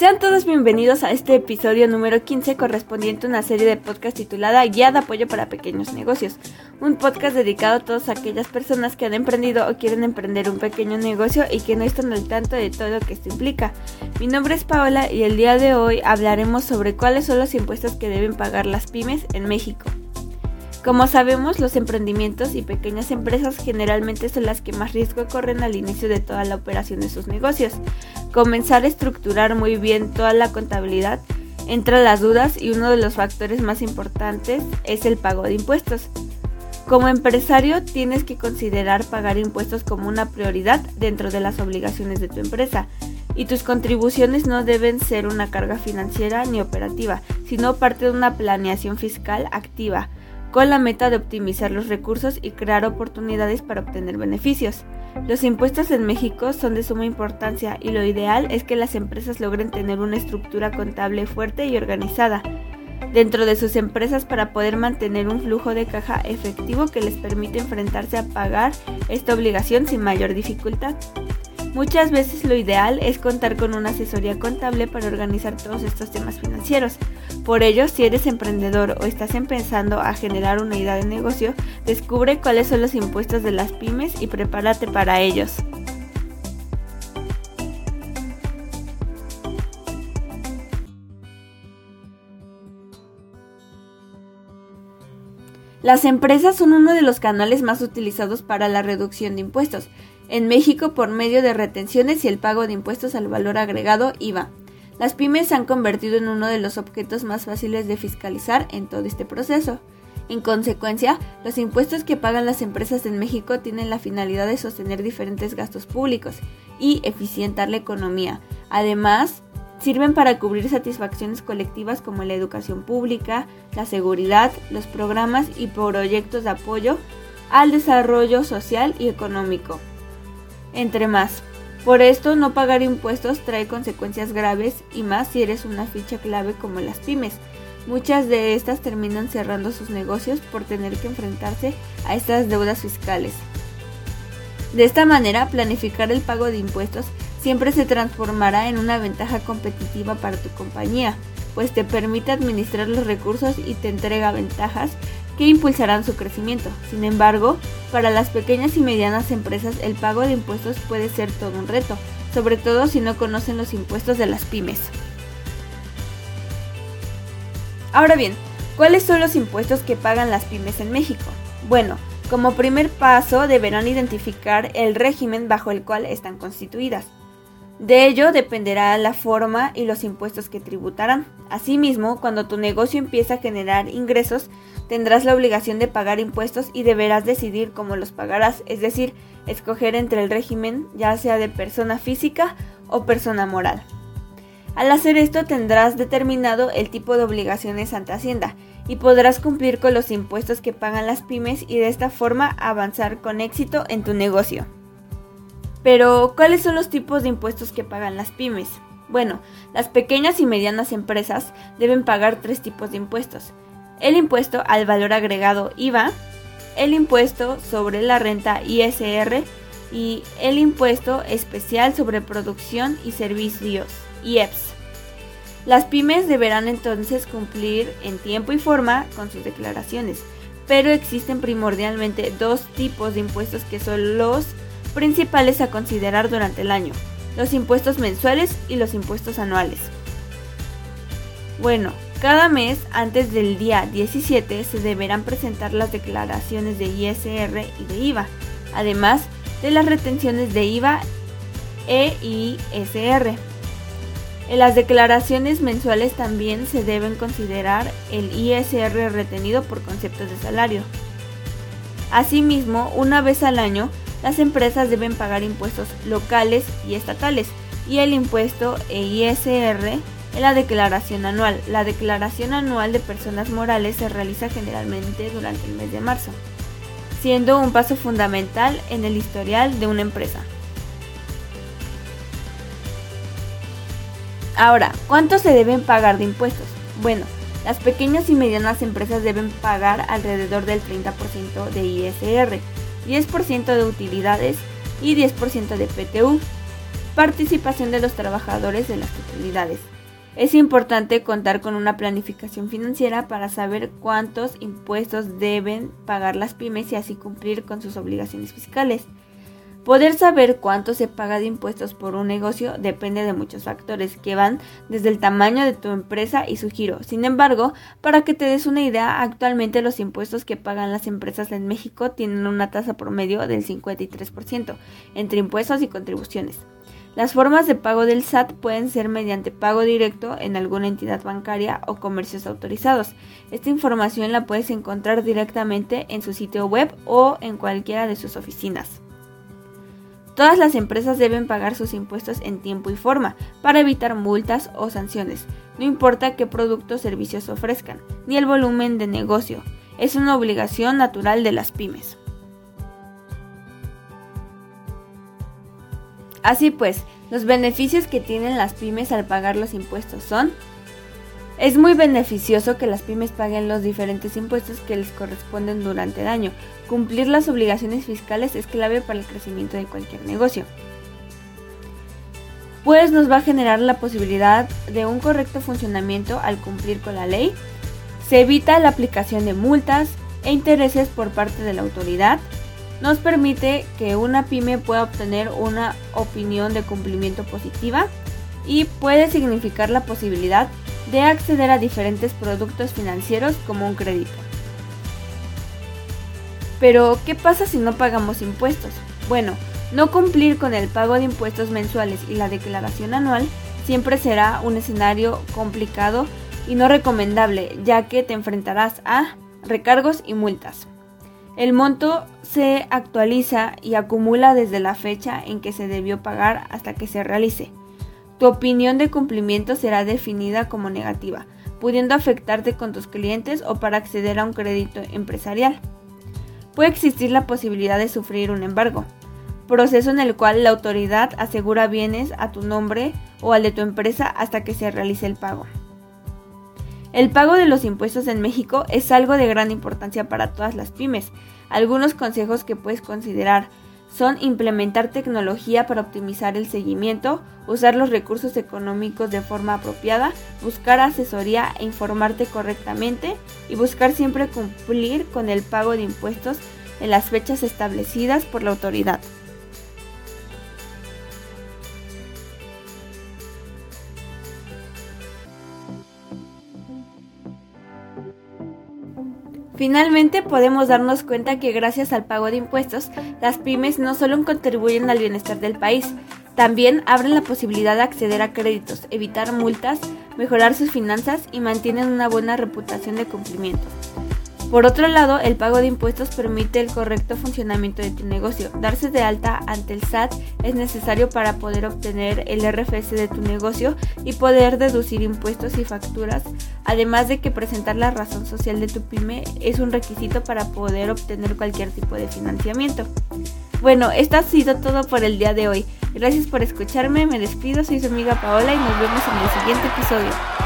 Sean todos bienvenidos a este episodio número 15 correspondiente a una serie de podcast titulada Guía de Apoyo para Pequeños Negocios, un podcast dedicado a todas aquellas personas que han emprendido o quieren emprender un pequeño negocio y que no están al tanto de todo lo que esto implica. Mi nombre es Paola y el día de hoy hablaremos sobre cuáles son los impuestos que deben pagar las pymes en México. Como sabemos, los emprendimientos y pequeñas empresas generalmente son las que más riesgo corren al inicio de toda la operación de sus negocios. Comenzar a estructurar muy bien toda la contabilidad entra las dudas y uno de los factores más importantes es el pago de impuestos. Como empresario tienes que considerar pagar impuestos como una prioridad dentro de las obligaciones de tu empresa y tus contribuciones no deben ser una carga financiera ni operativa, sino parte de una planeación fiscal activa con la meta de optimizar los recursos y crear oportunidades para obtener beneficios. Los impuestos en México son de suma importancia y lo ideal es que las empresas logren tener una estructura contable fuerte y organizada dentro de sus empresas para poder mantener un flujo de caja efectivo que les permite enfrentarse a pagar esta obligación sin mayor dificultad. Muchas veces lo ideal es contar con una asesoría contable para organizar todos estos temas financieros. Por ello, si eres emprendedor o estás empezando a generar una idea de negocio, descubre cuáles son los impuestos de las pymes y prepárate para ellos. Las empresas son uno de los canales más utilizados para la reducción de impuestos, en México por medio de retenciones y el pago de impuestos al valor agregado IVA. Las pymes se han convertido en uno de los objetos más fáciles de fiscalizar en todo este proceso. En consecuencia, los impuestos que pagan las empresas en México tienen la finalidad de sostener diferentes gastos públicos y eficientar la economía. Además, sirven para cubrir satisfacciones colectivas como la educación pública, la seguridad, los programas y proyectos de apoyo al desarrollo social y económico entre más. Por esto, no pagar impuestos trae consecuencias graves y más si eres una ficha clave como las pymes. Muchas de estas terminan cerrando sus negocios por tener que enfrentarse a estas deudas fiscales. De esta manera, planificar el pago de impuestos siempre se transformará en una ventaja competitiva para tu compañía, pues te permite administrar los recursos y te entrega ventajas que impulsarán su crecimiento. Sin embargo, para las pequeñas y medianas empresas el pago de impuestos puede ser todo un reto, sobre todo si no conocen los impuestos de las pymes. Ahora bien, ¿cuáles son los impuestos que pagan las pymes en México? Bueno, como primer paso deberán identificar el régimen bajo el cual están constituidas. De ello dependerá la forma y los impuestos que tributarán. Asimismo, cuando tu negocio empieza a generar ingresos, tendrás la obligación de pagar impuestos y deberás decidir cómo los pagarás, es decir, escoger entre el régimen ya sea de persona física o persona moral. Al hacer esto tendrás determinado el tipo de obligaciones ante Hacienda y podrás cumplir con los impuestos que pagan las pymes y de esta forma avanzar con éxito en tu negocio. Pero, ¿cuáles son los tipos de impuestos que pagan las pymes? Bueno, las pequeñas y medianas empresas deben pagar tres tipos de impuestos. El impuesto al valor agregado IVA, el impuesto sobre la renta ISR y el impuesto especial sobre producción y servicios IEPS. Las pymes deberán entonces cumplir en tiempo y forma con sus declaraciones, pero existen primordialmente dos tipos de impuestos que son los principales a considerar durante el año, los impuestos mensuales y los impuestos anuales. Bueno, cada mes antes del día 17 se deberán presentar las declaraciones de ISR y de IVA, además de las retenciones de IVA e ISR. En las declaraciones mensuales también se deben considerar el ISR retenido por conceptos de salario. Asimismo, una vez al año las empresas deben pagar impuestos locales y estatales y el impuesto EISR en la declaración anual. La declaración anual de personas morales se realiza generalmente durante el mes de marzo, siendo un paso fundamental en el historial de una empresa. Ahora, ¿cuánto se deben pagar de impuestos? Bueno, las pequeñas y medianas empresas deben pagar alrededor del 30% de ISR 10% de utilidades y 10% de PTU. participación de los trabajadores de las utilidades. Es importante contar con una planificación financiera para saber cuántos impuestos deben pagar las pymes y así cumplir con sus obligaciones fiscales. Poder saber cuánto se paga de impuestos por un negocio depende de muchos factores que van desde el tamaño de tu empresa y su giro. Sin embargo, para que te des una idea, actualmente los impuestos que pagan las empresas en México tienen una tasa promedio del 53% entre impuestos y contribuciones. Las formas de pago del SAT pueden ser mediante pago directo en alguna entidad bancaria o comercios autorizados. Esta información la puedes encontrar directamente en su sitio web o en cualquiera de sus oficinas. Todas las empresas deben pagar sus impuestos en tiempo y forma para evitar multas o sanciones, no importa qué productos o servicios ofrezcan, ni el volumen de negocio. Es una obligación natural de las pymes. Así pues, los beneficios que tienen las pymes al pagar los impuestos son es muy beneficioso que las pymes paguen los diferentes impuestos que les corresponden durante el año. Cumplir las obligaciones fiscales es clave para el crecimiento de cualquier negocio. Pues nos va a generar la posibilidad de un correcto funcionamiento al cumplir con la ley. Se evita la aplicación de multas e intereses por parte de la autoridad. Nos permite que una pyme pueda obtener una opinión de cumplimiento positiva y puede significar la posibilidad de acceder a diferentes productos financieros como un crédito. Pero, ¿qué pasa si no pagamos impuestos? Bueno, no cumplir con el pago de impuestos mensuales y la declaración anual siempre será un escenario complicado y no recomendable, ya que te enfrentarás a recargos y multas. El monto se actualiza y acumula desde la fecha en que se debió pagar hasta que se realice. Tu opinión de cumplimiento será definida como negativa, pudiendo afectarte con tus clientes o para acceder a un crédito empresarial. Puede existir la posibilidad de sufrir un embargo, proceso en el cual la autoridad asegura bienes a tu nombre o al de tu empresa hasta que se realice el pago. El pago de los impuestos en México es algo de gran importancia para todas las pymes. Algunos consejos que puedes considerar son implementar tecnología para optimizar el seguimiento, usar los recursos económicos de forma apropiada, buscar asesoría e informarte correctamente y buscar siempre cumplir con el pago de impuestos en las fechas establecidas por la autoridad. Finalmente podemos darnos cuenta que gracias al pago de impuestos, las pymes no solo contribuyen al bienestar del país, también abren la posibilidad de acceder a créditos, evitar multas, mejorar sus finanzas y mantienen una buena reputación de cumplimiento. Por otro lado, el pago de impuestos permite el correcto funcionamiento de tu negocio. Darse de alta ante el SAT es necesario para poder obtener el RFS de tu negocio y poder deducir impuestos y facturas, además de que presentar la razón social de tu pyme es un requisito para poder obtener cualquier tipo de financiamiento. Bueno, esto ha sido todo por el día de hoy. Gracias por escucharme, me despido, soy su amiga Paola y nos vemos en el siguiente episodio.